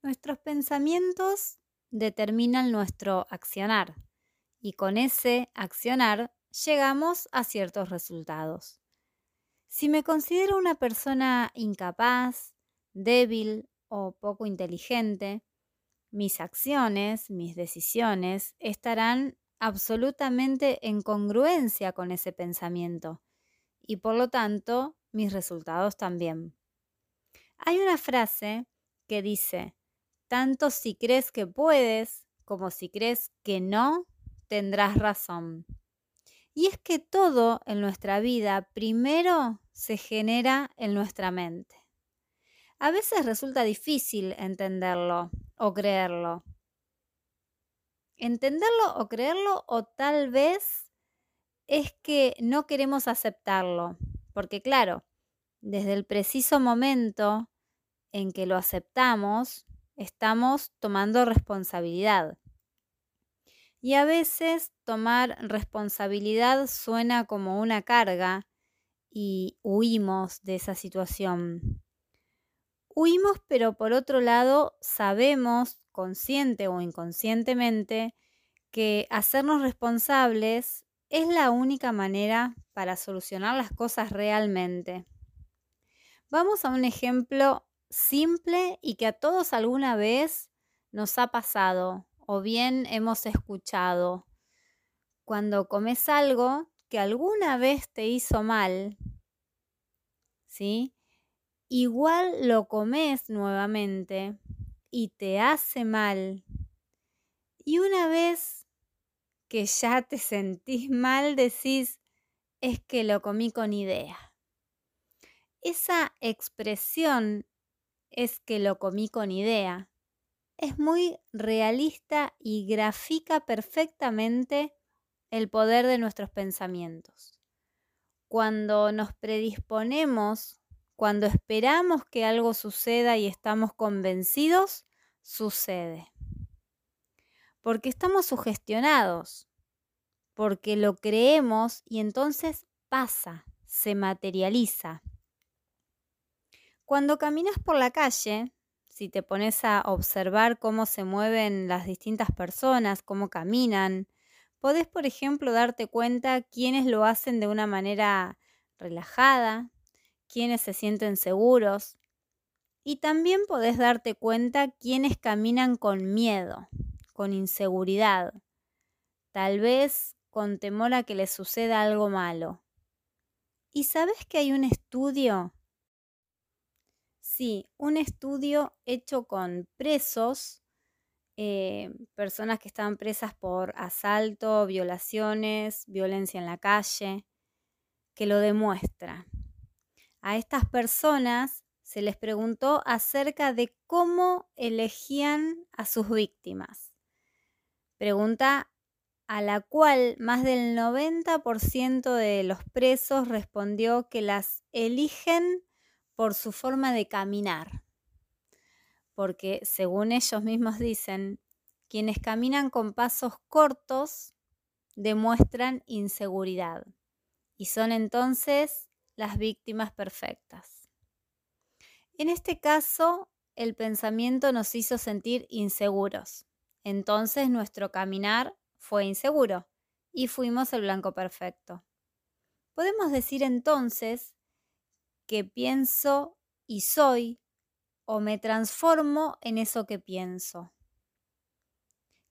Nuestros pensamientos determinan nuestro accionar y con ese accionar llegamos a ciertos resultados. Si me considero una persona incapaz, débil o poco inteligente, mis acciones, mis decisiones estarán absolutamente en congruencia con ese pensamiento y por lo tanto mis resultados también. Hay una frase que dice, tanto si crees que puedes como si crees que no, tendrás razón. Y es que todo en nuestra vida primero se genera en nuestra mente. A veces resulta difícil entenderlo o creerlo. Entenderlo o creerlo o tal vez es que no queremos aceptarlo, porque claro, desde el preciso momento en que lo aceptamos, estamos tomando responsabilidad. Y a veces tomar responsabilidad suena como una carga y huimos de esa situación. Huimos, pero por otro lado sabemos, consciente o inconscientemente, que hacernos responsables es la única manera para solucionar las cosas realmente. Vamos a un ejemplo simple y que a todos alguna vez nos ha pasado o bien hemos escuchado. Cuando comes algo que alguna vez te hizo mal, ¿sí? Igual lo comes nuevamente y te hace mal. Y una vez que ya te sentís mal, decís, es que lo comí con idea. Esa expresión es que lo comí con idea es muy realista y grafica perfectamente el poder de nuestros pensamientos. Cuando nos predisponemos, cuando esperamos que algo suceda y estamos convencidos, sucede. Porque estamos sugestionados, porque lo creemos y entonces pasa, se materializa. Cuando caminas por la calle, si te pones a observar cómo se mueven las distintas personas, cómo caminan, podés, por ejemplo, darte cuenta quiénes lo hacen de una manera relajada, quiénes se sienten seguros. Y también podés darte cuenta quiénes caminan con miedo, con inseguridad, tal vez con temor a que les suceda algo malo. ¿Y sabes que hay un estudio Sí, un estudio hecho con presos, eh, personas que estaban presas por asalto, violaciones, violencia en la calle, que lo demuestra. A estas personas se les preguntó acerca de cómo elegían a sus víctimas. Pregunta a la cual más del 90% de los presos respondió que las eligen por su forma de caminar. Porque según ellos mismos dicen, quienes caminan con pasos cortos demuestran inseguridad y son entonces las víctimas perfectas. En este caso, el pensamiento nos hizo sentir inseguros. Entonces nuestro caminar fue inseguro y fuimos el blanco perfecto. Podemos decir entonces que pienso y soy o me transformo en eso que pienso.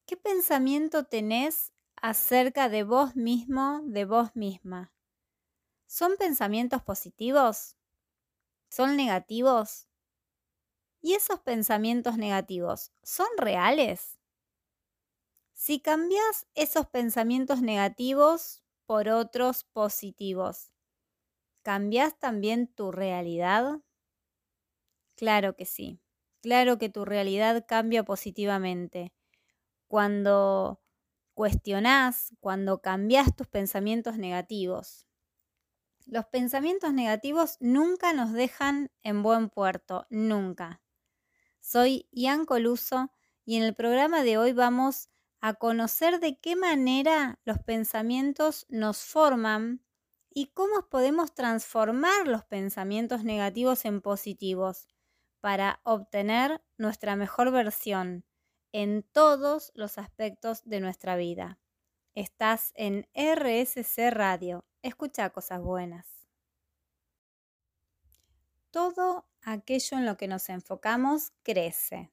¿Qué pensamiento tenés acerca de vos mismo, de vos misma? ¿Son pensamientos positivos? ¿Son negativos? ¿Y esos pensamientos negativos son reales? Si cambias esos pensamientos negativos por otros positivos, ¿Cambias también tu realidad? Claro que sí. Claro que tu realidad cambia positivamente. Cuando cuestionás, cuando cambias tus pensamientos negativos. Los pensamientos negativos nunca nos dejan en buen puerto, nunca. Soy Ian Coluso y en el programa de hoy vamos a conocer de qué manera los pensamientos nos forman y cómo podemos transformar los pensamientos negativos en positivos para obtener nuestra mejor versión en todos los aspectos de nuestra vida. Estás en RSC Radio. Escucha cosas buenas. Todo aquello en lo que nos enfocamos crece.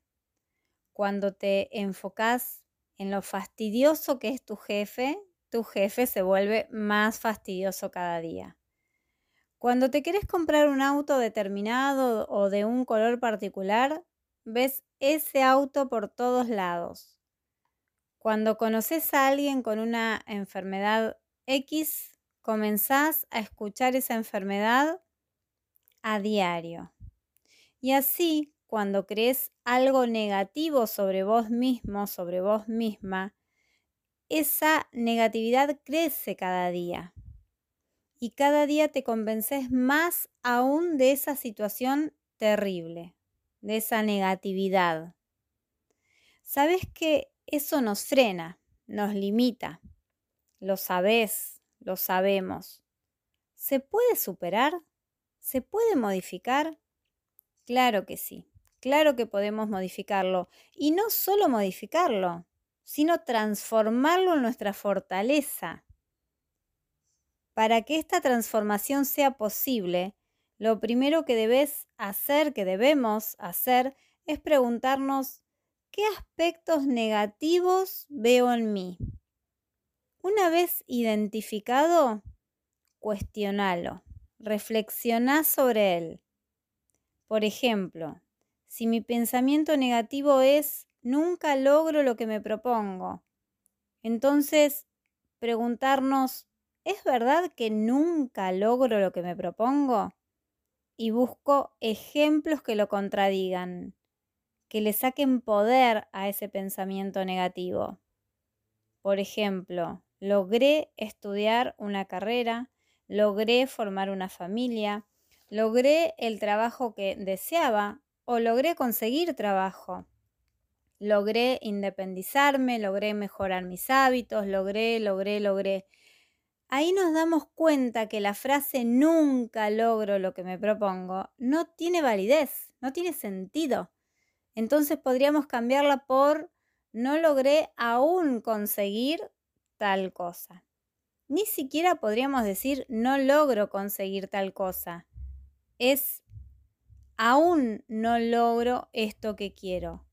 Cuando te enfocas en lo fastidioso que es tu jefe, tu jefe se vuelve más fastidioso cada día. Cuando te quieres comprar un auto determinado o de un color particular, ves ese auto por todos lados. Cuando conoces a alguien con una enfermedad X, comenzás a escuchar esa enfermedad a diario. Y así, cuando crees algo negativo sobre vos mismo, sobre vos misma, esa negatividad crece cada día. Y cada día te convences más aún de esa situación terrible, de esa negatividad. Sabes que eso nos frena, nos limita. Lo sabes, lo sabemos. ¿Se puede superar? ¿Se puede modificar? Claro que sí, claro que podemos modificarlo. Y no solo modificarlo, sino transformarlo en nuestra fortaleza. Para que esta transformación sea posible, lo primero que debes hacer, que debemos hacer, es preguntarnos ¿qué aspectos negativos veo en mí? Una vez identificado, cuestionalo, reflexiona sobre él. Por ejemplo, si mi pensamiento negativo es nunca logro lo que me propongo, entonces preguntarnos, ¿es verdad que nunca logro lo que me propongo? Y busco ejemplos que lo contradigan que le saquen poder a ese pensamiento negativo. Por ejemplo, logré estudiar una carrera, logré formar una familia, logré el trabajo que deseaba o logré conseguir trabajo. Logré independizarme, logré mejorar mis hábitos, logré, logré, logré. Ahí nos damos cuenta que la frase nunca logro lo que me propongo no tiene validez, no tiene sentido. Entonces podríamos cambiarla por no logré aún conseguir tal cosa. Ni siquiera podríamos decir no logro conseguir tal cosa. Es aún no logro esto que quiero.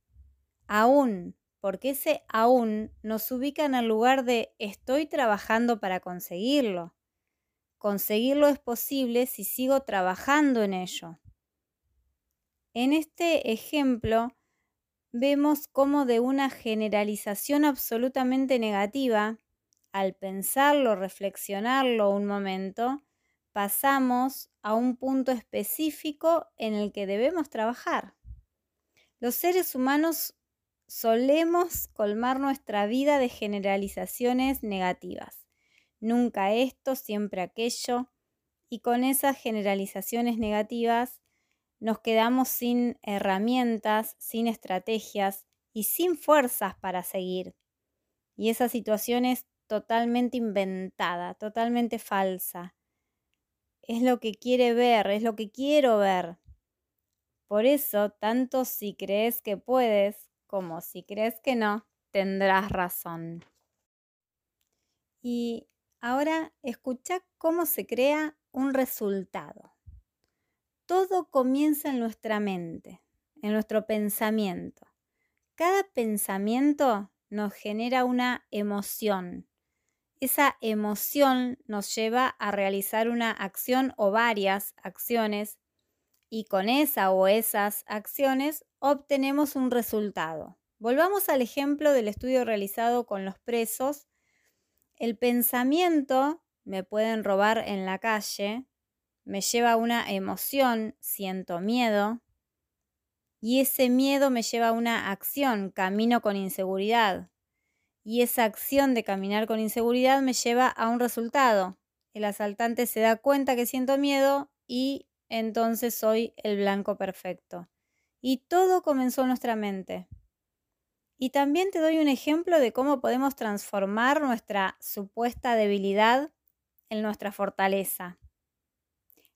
Aún, porque ese aún nos ubica en el lugar de estoy trabajando para conseguirlo. Conseguirlo es posible si sigo trabajando en ello. En este ejemplo vemos cómo de una generalización absolutamente negativa, al pensarlo, reflexionarlo un momento, pasamos a un punto específico en el que debemos trabajar. Los seres humanos solemos colmar nuestra vida de generalizaciones negativas. Nunca esto, siempre aquello. Y con esas generalizaciones negativas nos quedamos sin herramientas, sin estrategias y sin fuerzas para seguir. Y esa situación es totalmente inventada, totalmente falsa. Es lo que quiere ver, es lo que quiero ver. Por eso, tanto si crees que puedes como si crees que no, tendrás razón. Y ahora escucha cómo se crea un resultado. Todo comienza en nuestra mente, en nuestro pensamiento. Cada pensamiento nos genera una emoción. Esa emoción nos lleva a realizar una acción o varias acciones y con esa o esas acciones obtenemos un resultado. Volvamos al ejemplo del estudio realizado con los presos. El pensamiento, me pueden robar en la calle, me lleva a una emoción, siento miedo, y ese miedo me lleva a una acción, camino con inseguridad, y esa acción de caminar con inseguridad me lleva a un resultado. El asaltante se da cuenta que siento miedo y entonces soy el blanco perfecto. Y todo comenzó en nuestra mente. Y también te doy un ejemplo de cómo podemos transformar nuestra supuesta debilidad en nuestra fortaleza.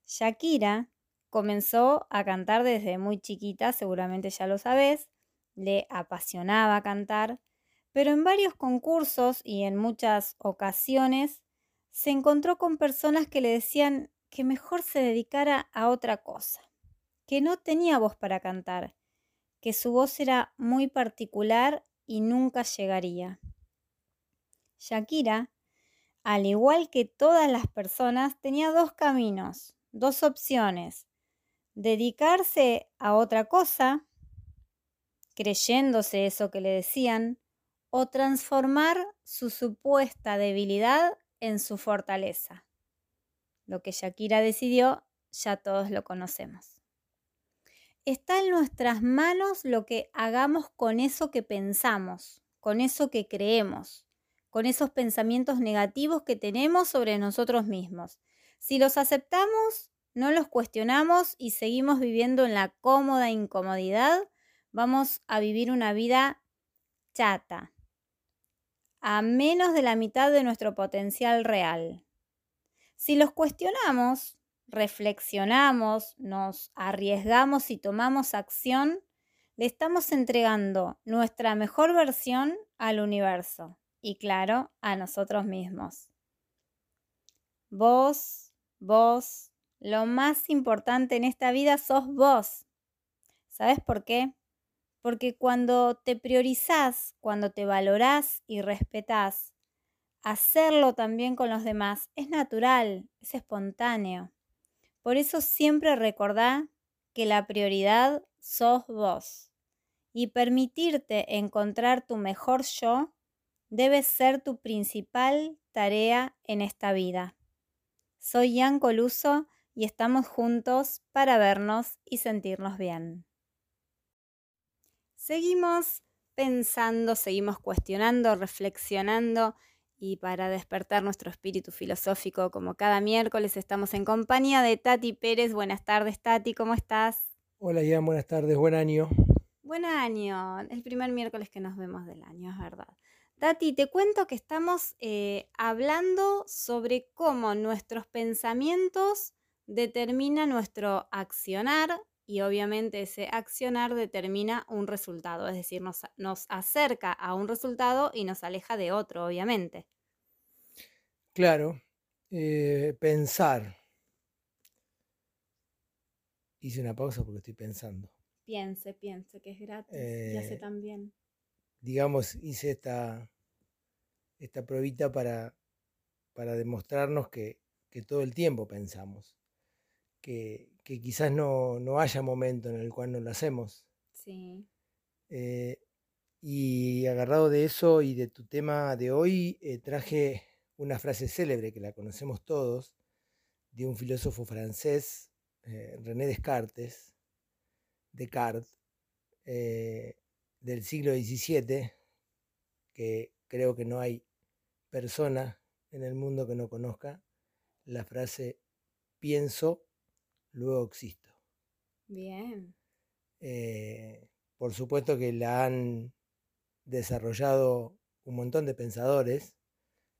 Shakira comenzó a cantar desde muy chiquita, seguramente ya lo sabes, le apasionaba cantar, pero en varios concursos y en muchas ocasiones se encontró con personas que le decían que mejor se dedicara a otra cosa, que no tenía voz para cantar, que su voz era muy particular y nunca llegaría. Shakira, al igual que todas las personas, tenía dos caminos, dos opciones. Dedicarse a otra cosa, creyéndose eso que le decían, o transformar su supuesta debilidad en su fortaleza. Lo que Shakira decidió, ya todos lo conocemos. Está en nuestras manos lo que hagamos con eso que pensamos, con eso que creemos, con esos pensamientos negativos que tenemos sobre nosotros mismos. Si los aceptamos, no los cuestionamos y seguimos viviendo en la cómoda incomodidad, vamos a vivir una vida chata, a menos de la mitad de nuestro potencial real. Si los cuestionamos, reflexionamos, nos arriesgamos y tomamos acción, le estamos entregando nuestra mejor versión al universo y claro, a nosotros mismos. Vos, vos, lo más importante en esta vida sos vos. ¿Sabes por qué? Porque cuando te priorizás, cuando te valorás y respetás, hacerlo también con los demás es natural, es espontáneo. Por eso siempre recordá que la prioridad sos vos. Y permitirte encontrar tu mejor yo debe ser tu principal tarea en esta vida. Soy Jan Coluso y estamos juntos para vernos y sentirnos bien. Seguimos pensando, seguimos cuestionando, reflexionando y para despertar nuestro espíritu filosófico, como cada miércoles estamos en compañía de Tati Pérez. Buenas tardes, Tati, ¿cómo estás? Hola, Ian, buenas tardes, buen año. Buen año, el primer miércoles que nos vemos del año, es verdad. Tati, te cuento que estamos eh, hablando sobre cómo nuestros pensamientos determinan nuestro accionar y obviamente ese accionar determina un resultado, es decir, nos, nos, acerca a un resultado y nos aleja de otro, obviamente. Claro, eh, pensar. Hice una pausa porque estoy pensando. Piense, piense, que es gratis y hace eh, también. Digamos, hice esta, esta pruebita para, para demostrarnos que, que todo el tiempo pensamos. Que, que quizás no, no, haya momento en el cual no lo hacemos. Sí. Eh, y agarrado de eso y de tu tema de hoy, eh, traje una frase célebre que la conocemos todos, de un filósofo francés, eh, René Descartes, Descartes, del siglo XVII, que creo que no hay persona en el mundo que no conozca la frase pienso luego existo. Bien. Eh, por supuesto que la han desarrollado un montón de pensadores,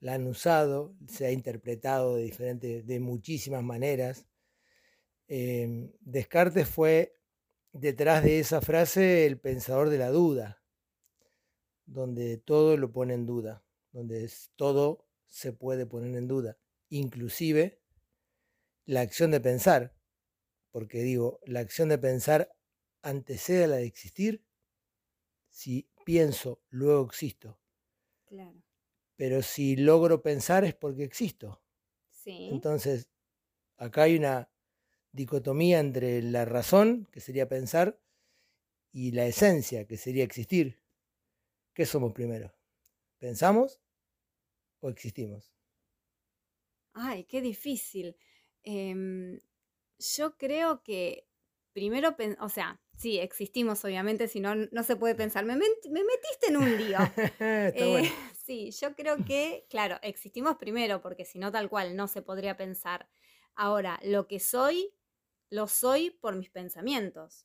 la han usado, se ha interpretado de diferentes, de muchísimas maneras. Em, Descartes fue detrás de esa frase el pensador de la duda, donde todo lo pone en duda, donde todo se puede poner en duda, inclusive la acción de pensar, porque digo, la acción de pensar antecede a la de existir. Si pienso, luego existo. Claro. Pero si logro pensar es porque existo. Sí. Entonces, acá hay una dicotomía entre la razón, que sería pensar, y la esencia, que sería existir. ¿Qué somos primero? ¿Pensamos o existimos? Ay, qué difícil. Em, yo creo que primero, o sea, sí, existimos obviamente, si no, no se puede pensar. Me, metiste en un lío. eh, Sí, yo creo que, claro, existimos primero, porque si no, tal cual, no se podría pensar. Ahora, lo que soy, lo soy por mis pensamientos.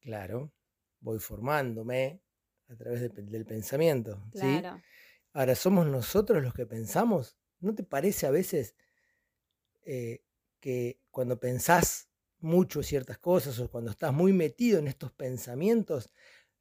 Claro, voy formándome a través del pensamiento. Claro. Ahora, ¿somos nosotros los que pensamos? ¿No te parece a veces eh, que cuando pensás mucho ciertas cosas o cuando estás muy metido en estos pensamientos,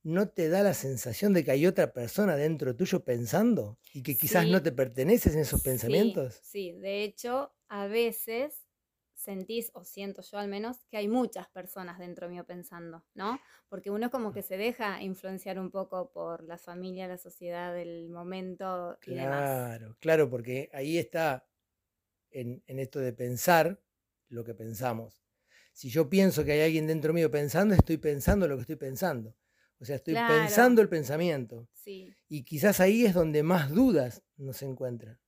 ¿no te da la sensación de que hay otra persona dentro tuyo pensando y que quizás no te perteneces en esos pensamientos? Sí, de hecho, a veces sentís, o siento yo al menos, que hay muchas personas dentro mío pensando, ¿no? Porque uno como que se deja influenciar un poco por la familia, la sociedad, el momento y demás. Claro, claro, porque ahí está en, esto de pensar lo que pensamos. Si yo pienso que hay alguien dentro mío pensando, estoy pensando lo que estoy pensando. O sea, estoy pensando el pensamiento. Sí. Y quizás ahí es donde más dudas nos encuentran.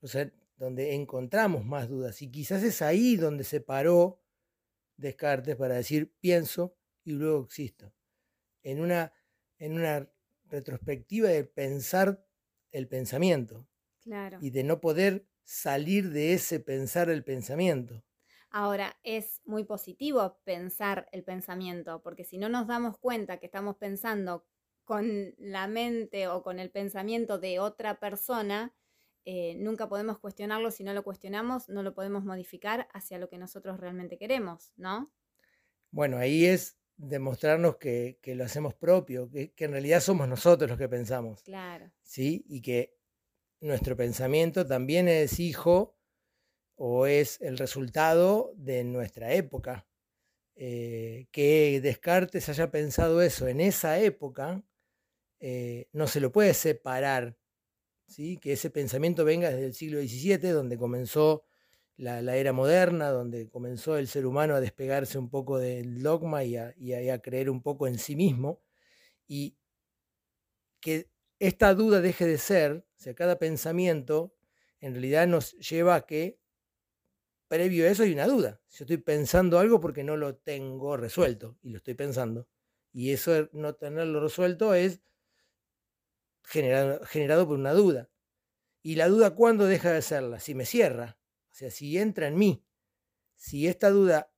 O sea, donde encontramos más dudas. Y quizás es ahí donde se paró Descartes para decir pienso y luego existo. En una, en una retrospectiva de pensar el pensamiento. Claro. Y de no poder salir de ese pensar el pensamiento. Ahora, es muy positivo pensar el pensamiento, porque si no nos damos cuenta que estamos pensando con la mente o con el pensamiento de otra persona, eh, nunca podemos cuestionarlo. Si no lo cuestionamos, no lo podemos modificar hacia lo que nosotros realmente queremos, ¿no? Bueno, ahí es demostrarnos que, lo hacemos propio, que, que, en realidad somos nosotros los que pensamos. Claro. ¿Sí? Y que nuestro pensamiento también es hijo o es el resultado de nuestra época. Eh, que Descartes haya pensado eso en esa época, eh, no se lo puede separar, ¿sí? que ese pensamiento venga desde el siglo XVII, donde comenzó la, era moderna, donde comenzó el ser humano a despegarse un poco del dogma y a, y a creer un poco en sí mismo, y que esta duda deje de ser, o sea, cada pensamiento en realidad nos lleva a que previo a eso hay una duda. Yo estoy pensando algo porque no lo tengo resuelto y lo estoy pensando. Y eso no tenerlo resuelto es generado, generado por una duda. Y la duda, ¿cuándo deja de serla? Si me cierra. O sea, si entra en mí. Si esta duda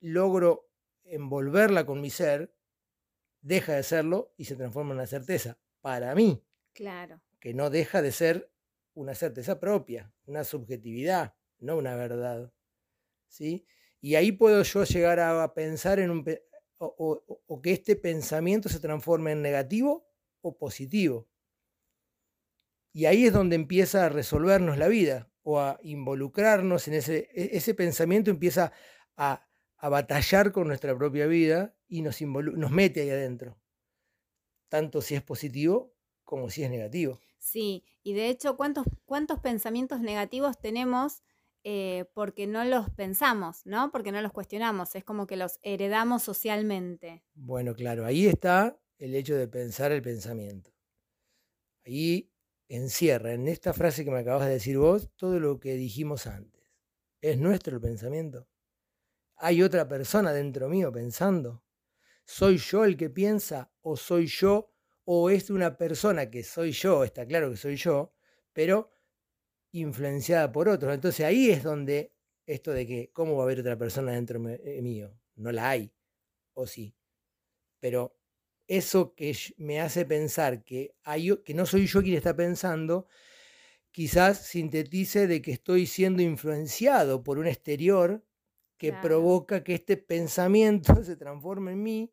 logro envolverla con mi ser, deja de serlo y se transforma en una certeza. Para mí. Claro. Que no deja de ser una certeza propia, una subjetividad no una verdad. ¿sí? Y ahí puedo yo llegar a pensar en un... O, que este pensamiento se transforme en negativo o positivo. Y ahí es donde empieza a resolvernos la vida o a involucrarnos en ese, e, ese pensamiento, empieza a, a batallar con nuestra propia vida y nos, nos mete ahí adentro, tanto si es positivo como si es negativo. Sí, y de hecho, ¿cuántos, cuántos pensamientos negativos tenemos eh, porque no los pensamos, ¿no? Porque no los cuestionamos, es como que los heredamos socialmente. Bueno, claro, ahí está el hecho de pensar el pensamiento. Ahí encierra en esta frase que me acabas de decir vos todo lo que dijimos antes. ¿Es nuestro el pensamiento? ¿Hay otra persona dentro mío pensando? ¿Soy yo el que piensa o soy yo o es una persona que soy yo? Está claro que soy yo, pero influenciada por otros. Entonces ahí es donde esto de que, ¿cómo va a haber otra persona dentro eh, mío? No la hay, o sí. Pero eso que me hace pensar que, hay, que no soy yo quien está pensando, quizás sintetice de que estoy siendo influenciado por un exterior que provoca que este pensamiento se transforme en mí,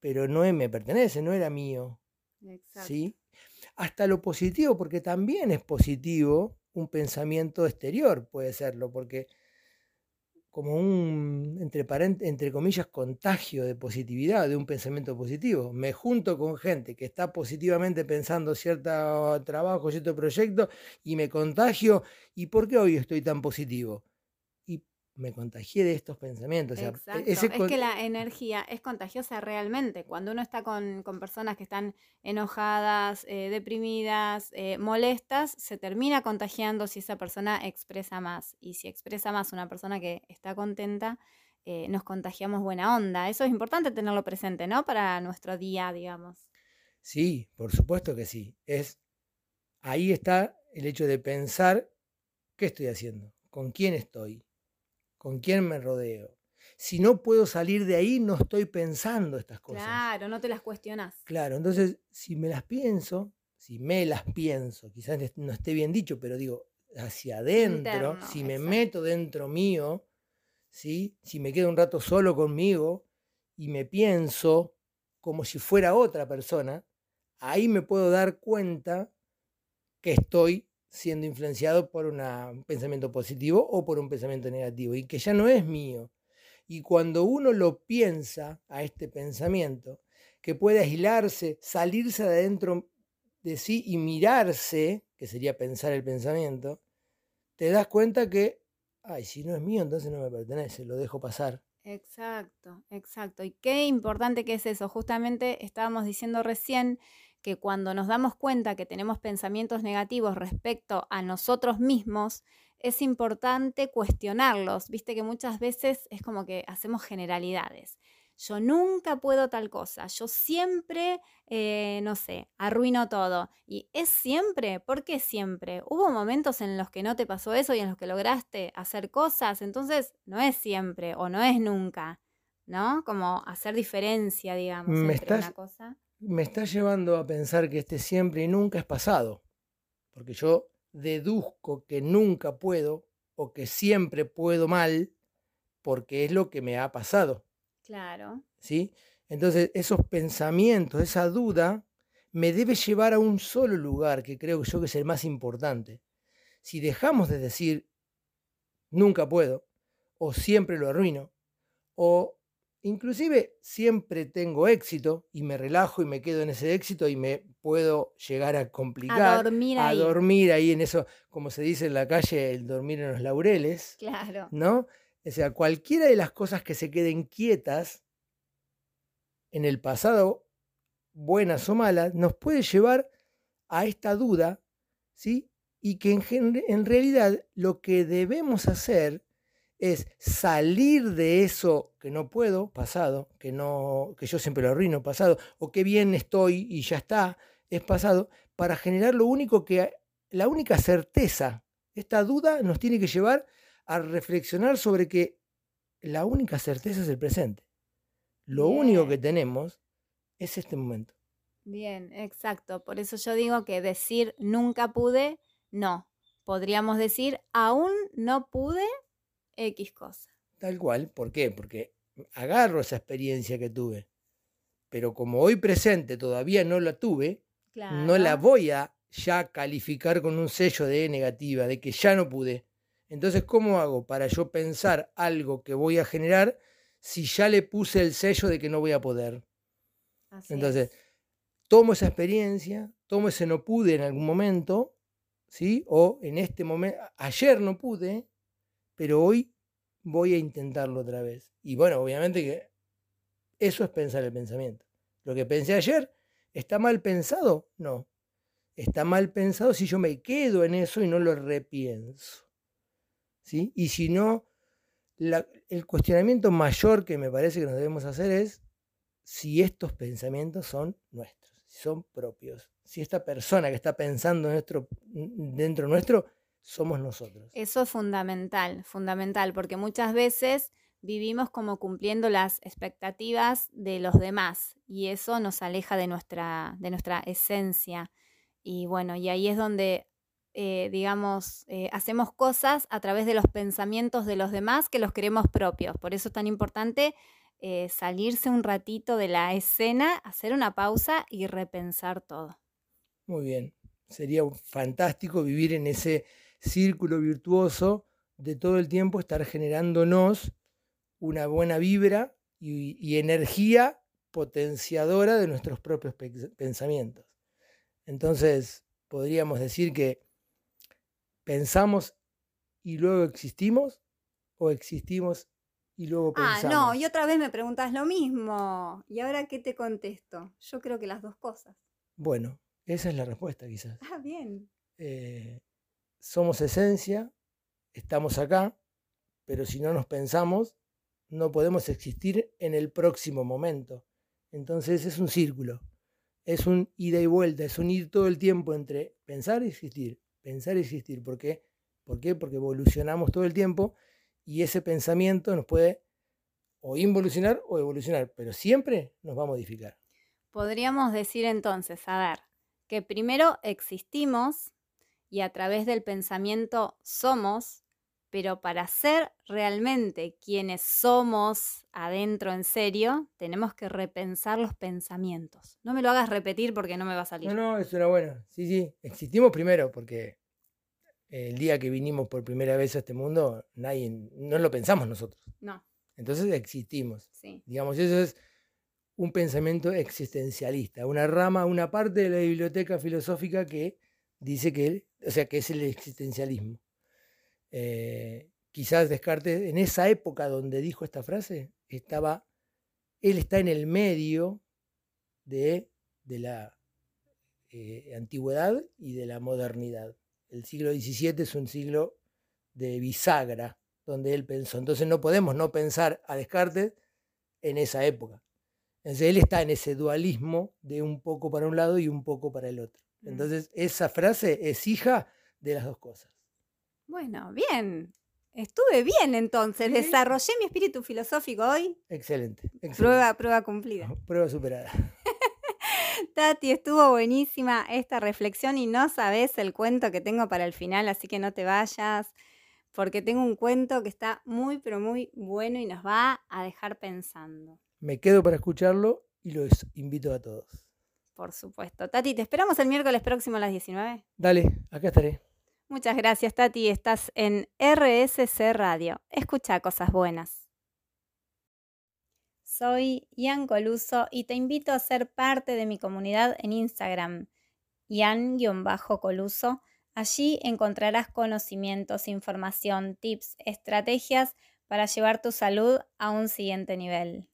pero no me pertenece, no era mío. ¿sí? Hasta lo positivo, porque también es positivo un pensamiento exterior, puede serlo, porque como un, entre, entre comillas, contagio de positividad, de un pensamiento positivo. Me junto con gente que está positivamente pensando cierto trabajo, cierto proyecto, y me contagio. ¿Y por qué hoy estoy tan positivo? Me contagié de estos pensamientos. E es que la energía es contagiosa realmente. Cuando uno está con, personas que están enojadas, eh, deprimidas, eh, molestas, se termina contagiando si esa persona expresa más. Y si expresa más una persona que está contenta, eh, nos contagiamos buena onda. Eso es importante tenerlo presente, ¿no? Para nuestro día, digamos. Sí, por supuesto que sí. Es, ahí está el hecho de pensar qué estoy haciendo, con quién estoy, con quién me rodeo. Si no puedo salir de ahí, no estoy pensando estas cosas. Claro, no te las cuestionas. Claro, entonces, si me las pienso, si me las pienso, quizás no esté bien dicho, pero digo, hacia adentro, si me meto dentro mío, ¿sí? Si me quedo un rato solo conmigo y me pienso como si fuera otra persona, ahí me puedo dar cuenta que estoy siendo influenciado por un pensamiento positivo o por un pensamiento negativo y que ya no es mío. Y cuando uno lo piensa a este pensamiento, que puede aislarse, salirse de adentro de sí y mirarse, que sería pensar el pensamiento, te das cuenta que, ay, si no es mío, entonces no me pertenece, lo dejo pasar. Exacto, exacto. Y qué importante que es eso. Justamente estábamos diciendo recién que cuando nos damos cuenta que tenemos pensamientos negativos respecto a nosotros mismos, es importante cuestionarlos. Viste que muchas veces es como que hacemos generalidades. Yo nunca puedo tal cosa, yo siempre, eh, no sé, arruino todo. Y es siempre, ¿por qué siempre? Hubo momentos en los que no te pasó eso y en los que lograste hacer cosas, entonces no es siempre o no es nunca, ¿no? Como hacer diferencia, digamos, entre una cosa. Me está llevando a pensar que este siempre y nunca es pasado, porque yo deduzco que nunca puedo o que siempre puedo mal porque es lo que me ha pasado. Claro. ¿Sí? Entonces, esos pensamientos, esa duda, me debe llevar a un solo lugar que creo yo que es el más importante. Si dejamos de decir nunca puedo, o siempre lo arruino, o inclusive siempre tengo éxito y me relajo y me quedo en ese éxito y me puedo llegar a complicar, a dormir ahí, a dormir ahí en eso, como se dice en la calle, el dormir en los laureles, claro. ¿no? O sea, cualquiera de las cosas que se queden quietas en el pasado, buenas o malas, nos puede llevar a esta duda, ¿sí? Y que en, en realidad lo que debemos hacer es salir de eso que no puedo, pasado, que, no, que yo siempre lo arruino, pasado, o que bien estoy y ya está, es pasado, para generar lo único que, la única certeza. Esta duda nos tiene que llevar a reflexionar sobre que la única certeza es el presente. Lo único que tenemos es este momento. Bien, exacto. Por eso yo digo que decir nunca pude, no. Podríamos decir aún no pude X cosa. Tal cual. ¿Por qué? Porque agarro esa experiencia que tuve. Pero como hoy presente todavía no la tuve, no la voy a ya calificar con un sello de negativa, de que ya no pude. Entonces, ¿cómo hago para yo pensar algo que voy a generar si ya le puse el sello de que no voy a poder? Entonces, tomo esa experiencia, tomo ese no pude en algún momento, ¿sí? O en este momento, ayer no pude, pero hoy voy a intentarlo otra vez. Y bueno, obviamente que eso es pensar el pensamiento. Lo que pensé ayer, ¿está mal pensado? No. Está mal pensado si yo me quedo en eso y no lo repienso. Y si no, el cuestionamiento mayor que me parece que nos debemos hacer es si estos pensamientos son nuestros, si son propios, si esta persona que está pensando dentro nuestro somos nosotros. Eso es fundamental, fundamental, porque muchas veces vivimos como cumpliendo las expectativas de los demás y eso nos aleja de nuestra, de nuestra esencia. Y bueno, y ahí es donde eh, digamos, eh, hacemos cosas a través de los pensamientos de los demás que los queremos propios. Por eso es tan importante eh, salirse un ratito de la escena, hacer una pausa y repensar todo. Muy bien. Sería fantástico vivir en ese círculo virtuoso de todo el tiempo estar generándonos una buena vibra y energía potenciadora de nuestros propios pensamientos. Entonces, podríamos decir que ¿Pensamos y luego existimos? ¿O existimos y luego pensamos? Ah, no, y otra vez me preguntas lo mismo. ¿Y ahora qué te contesto? Yo creo que las dos cosas. Bueno, esa es la respuesta quizás. Ah, bien. Eh, somos esencia, estamos acá, pero si no nos pensamos, no podemos existir en el próximo momento. Entonces es un círculo, es un ida y vuelta, es un ir todo el tiempo entre pensar y existir, pensar y existir. ¿Por qué? ¿Por qué? Porque evolucionamos todo el tiempo y ese pensamiento nos puede o involucionar o evolucionar, pero siempre nos va a modificar. Podríamos decir entonces, a ver, que primero existimos y a través del pensamiento somos pero para ser realmente quienes somos adentro en serio, tenemos que repensar los pensamientos. No me lo hagas repetir porque no me va a salir. No, no, es una buena. Sí, sí, existimos primero porque el día que vinimos por primera vez a este mundo, nadie, no lo pensamos nosotros. No. Entonces existimos. Sí. Digamos, eso es un pensamiento existencialista, una rama, una parte de la biblioteca filosófica que dice que, o sea, que es el existencialismo. Eh, quizás Descartes, en esa época donde dijo esta frase, estaba, él está en el medio de, de la eh, antigüedad y de la modernidad. El siglo XVII es un siglo de bisagra, donde él pensó. Entonces no podemos no pensar a Descartes en esa época. Entonces él está en ese dualismo de un poco para un lado y un poco para el otro. Entonces esa frase es hija de las dos cosas. Bueno, bien. Estuve bien entonces. Desarrollé mi espíritu filosófico hoy. Excelente. excelente. Prueba, prueba cumplida. Prueba superada. Tati, estuvo buenísima esta reflexión y no sabes el cuento que tengo para el final, así que no te vayas, porque tengo un cuento que está muy, pero muy bueno y nos va a dejar pensando. Me quedo para escucharlo y los invito a todos. Por supuesto. Tati, te esperamos el miércoles próximo a las 19. Dale, acá estaré. Muchas gracias, Tati. Estás en RSC Radio. Escucha cosas buenas. Soy Ian Coluso y te invito a ser parte de mi comunidad en Instagram, Ian-Coluso. Allí encontrarás conocimientos, información, tips, estrategias para llevar tu salud a un siguiente nivel.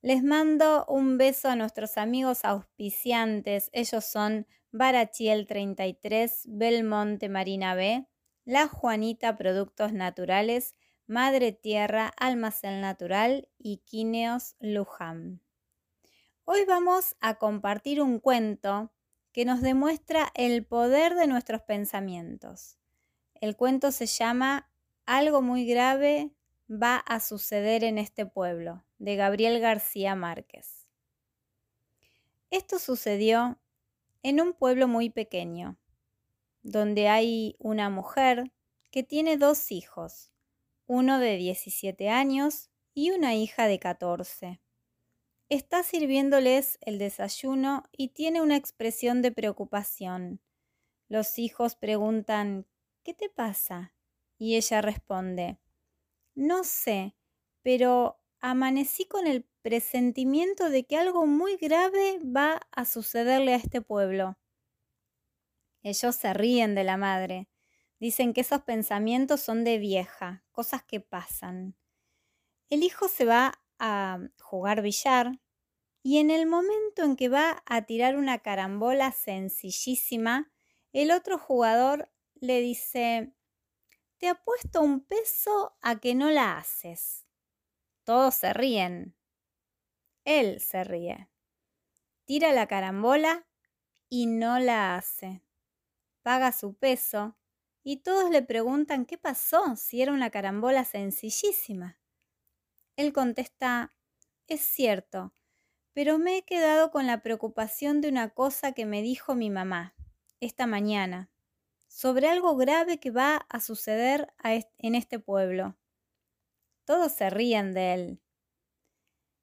Les mando un beso a nuestros amigos auspiciantes. Ellos son Barachiel 33, Belmonte Marina B, La Juanita Productos Naturales, Madre Tierra Almacén Natural y Quineos Luján. Hoy vamos a compartir un cuento que nos demuestra el poder de nuestros pensamientos. El cuento se llama Algo muy grave va a suceder en este pueblo, de Gabriel García Márquez. Esto sucedió en un pueblo muy pequeño, donde hay una mujer que tiene dos hijos, uno de 17 años y una hija de 14. Está sirviéndoles el desayuno y tiene una expresión de preocupación. Los hijos preguntan ¿Qué te pasa? Y ella responde No sé, pero amanecí con el presentimiento de que algo muy grave va a sucederle a este pueblo. Ellos se ríen de la madre. Dicen que esos pensamientos son de vieja, cosas que pasan. El hijo se va a jugar billar y en el momento en que va a tirar una carambola sencillísima, el otro jugador le dice, te apuesto un peso a que no la haces. Todos se ríen. Él se ríe. Tira la carambola y no la hace. Paga su peso y todos le preguntan qué pasó si era una carambola sencillísima. Él contesta, es cierto, pero me he quedado con la preocupación de una cosa que me dijo mi mamá esta mañana, sobre algo grave que va a suceder en este pueblo. Todos se ríen de él.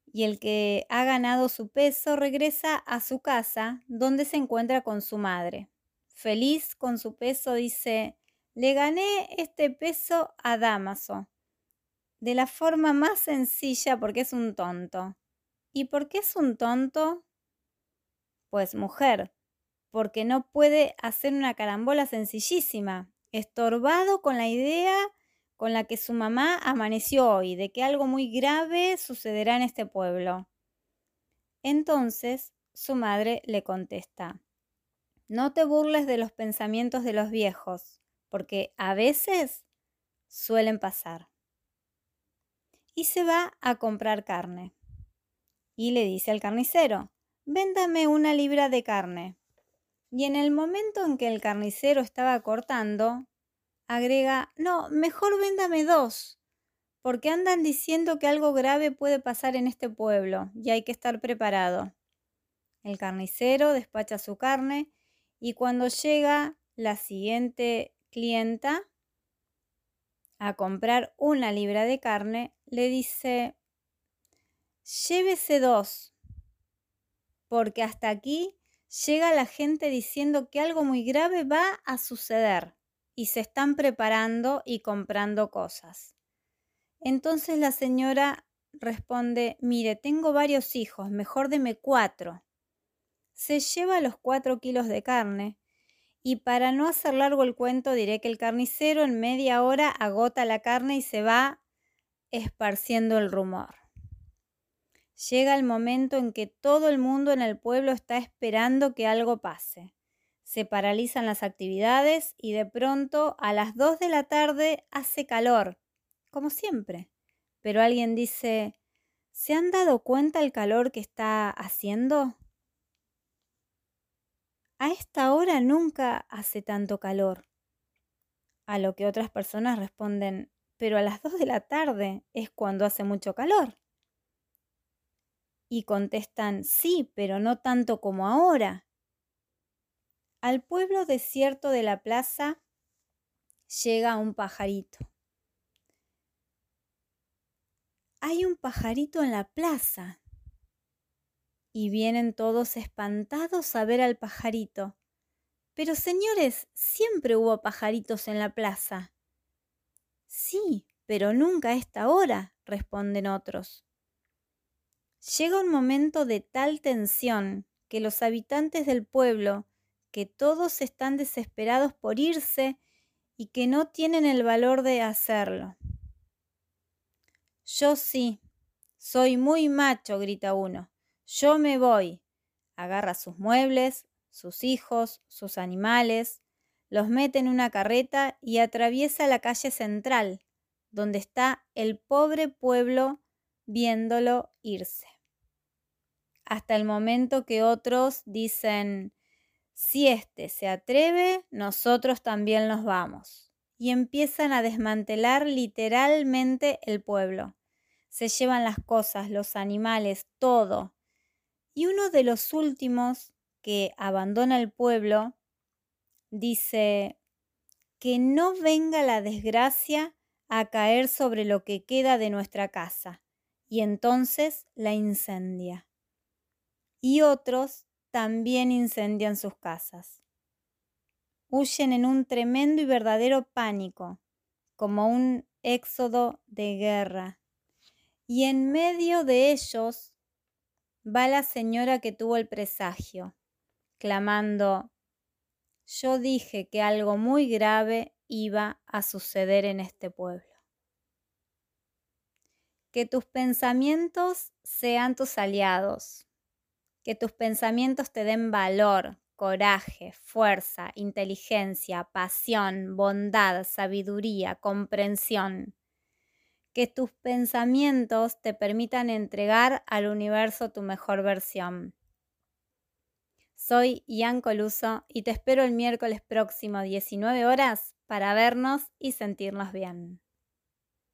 Y el que ha ganado su peso regresa a su casa, donde se encuentra con su madre. Feliz con su peso, dice, le gané este peso a Damaso, de la forma más sencilla porque es un tonto. ¿Y por qué es un tonto? Pues mujer, porque no puede hacer una carambola sencillísima, estorbado con la idea con la que su mamá amaneció hoy, de que algo muy grave sucederá en este pueblo. Entonces su madre le contesta, no te burles de los pensamientos de los viejos, porque a veces suelen pasar. Y se va a comprar carne. Y le dice al carnicero, véndame una libra de carne. Y en el momento en que el carnicero estaba cortando, agrega, no, mejor véndame dos, porque andan diciendo que algo grave puede pasar en este pueblo y hay que estar preparado. El carnicero despacha su carne y cuando llega la siguiente clienta, a comprar una libra de carne, le dice, llévese dos, porque hasta aquí llega la gente diciendo que algo muy grave va a suceder y se están preparando y comprando cosas. Entonces la señora responde, mire, tengo varios hijos, mejor deme cuatro. Se lleva los cuatro kilos de carne y para no hacer largo el cuento diré que el carnicero en media hora agota la carne y se va esparciendo el rumor. Llega el momento en que todo el mundo en el pueblo está esperando que algo pase. Se paralizan las actividades y de pronto a las dos de la tarde hace calor, como siempre. Pero alguien dice, ¿se han dado cuenta el calor que está haciendo? A esta hora nunca hace tanto calor. A lo que otras personas responden, pero a las dos de la tarde es cuando hace mucho calor. Y contestan, sí, pero no tanto como ahora. Al pueblo desierto de la plaza llega un pajarito. Hay un pajarito en la plaza. Y vienen todos espantados a ver al pajarito. Pero señores, siempre hubo pajaritos en la plaza. Sí, pero nunca a esta hora, responden otros. Llega un momento de tal tensión que los habitantes del pueblo, que todos están desesperados por irse y que no tienen el valor de hacerlo. Yo sí, soy muy macho, grita uno. Yo me voy. Agarra sus muebles, sus hijos, sus animales, los mete en una carreta y atraviesa la calle central, donde está el pobre pueblo viéndolo irse hasta el momento que otros dicen, si éste se atreve, nosotros también nos vamos. Y empiezan a desmantelar literalmente el pueblo. Se llevan las cosas, los animales, todo. Y uno de los últimos que abandona el pueblo dice, que no venga la desgracia a caer sobre lo que queda de nuestra casa. Y entonces la incendia y otros también incendian sus casas. Huyen en un tremendo y verdadero pánico, como un éxodo de guerra. Y en medio de ellos va la señora que tuvo el presagio, clamando, yo dije que algo muy grave iba a suceder en este pueblo. Que tus pensamientos sean tus aliados, que tus pensamientos te den valor, coraje, fuerza, inteligencia, pasión, bondad, sabiduría, comprensión. Que tus pensamientos te permitan entregar al universo tu mejor versión. Soy Ian Coluso y te espero el miércoles próximo 19 horas para vernos y sentirnos bien.